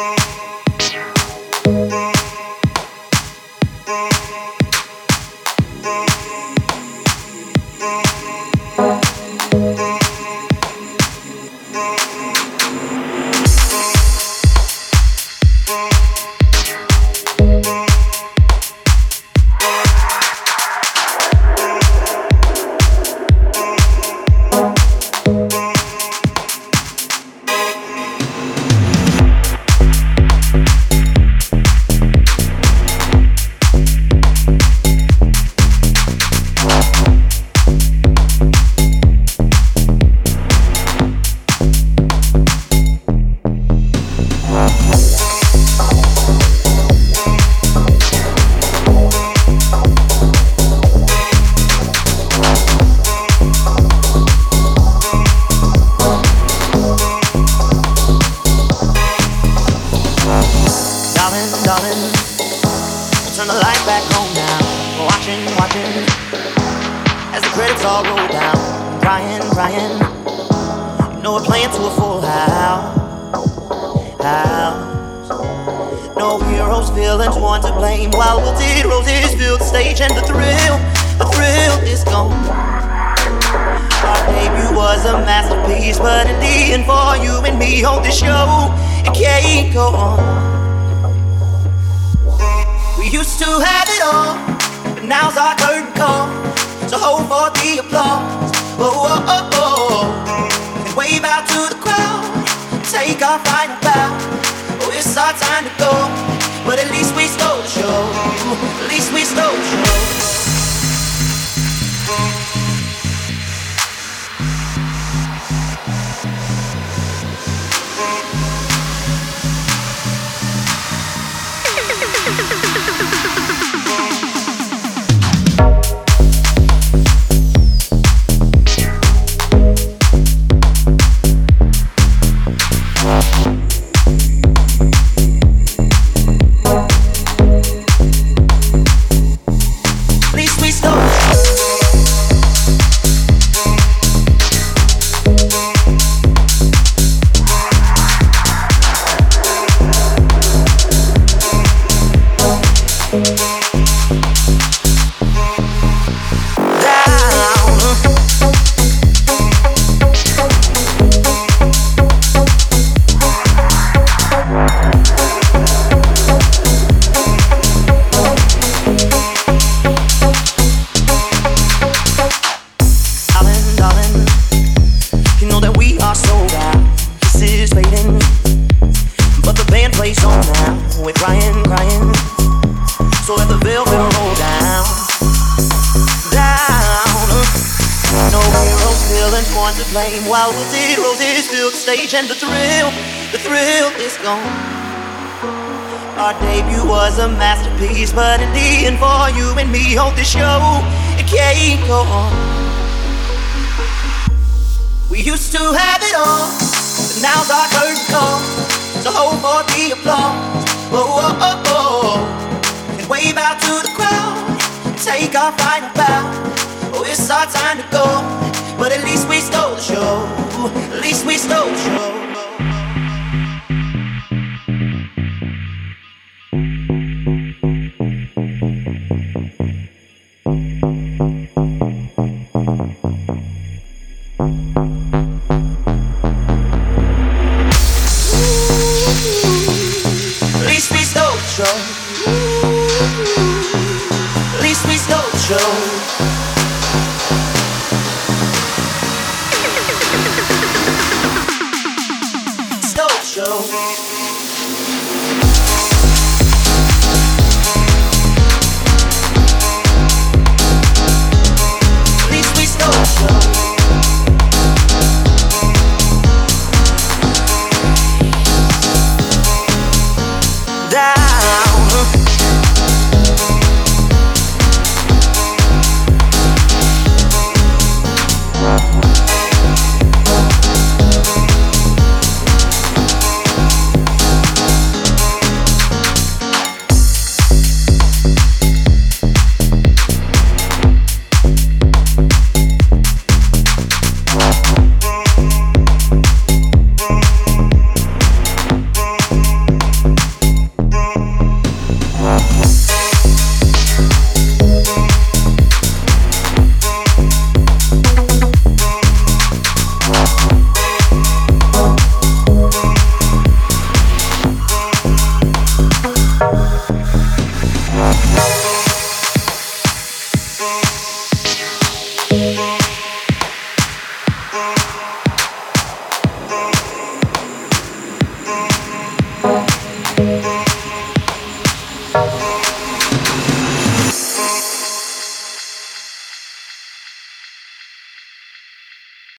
Thank darling, darling. Turn the light back on now. We're watching, watching. As the credits all roll down. Crying, crying. You know we're playing to a full house. House. No heroes, villains, one to blame. While wilted roses fill the stage and the thrill, the thrill is gone. Our debut was a masterpiece, but in the end, for you and me, on this show, it can't go on used to have it all, but now's our curtain call. So hold for the applause. Oh, oh, oh, oh. And wave out to the crowd. Take our final bow. Oh, it's our time to go. Place on now. We're crying, crying. So let the velvet roll down, down. No heroes, villains, one to blame. While the zeros is still the stage, and the thrill, the thrill is gone. Our debut was a masterpiece, but in the end, for you and me, hold this show, it can't go on. We used to have it all, but now's our curtain call. So hold for the applause. Whoa, oh, oh, oh. And wave out to the crowd. Take our final bow. Oh, it's our time to go. But at least we stole the show. At least we stole the show.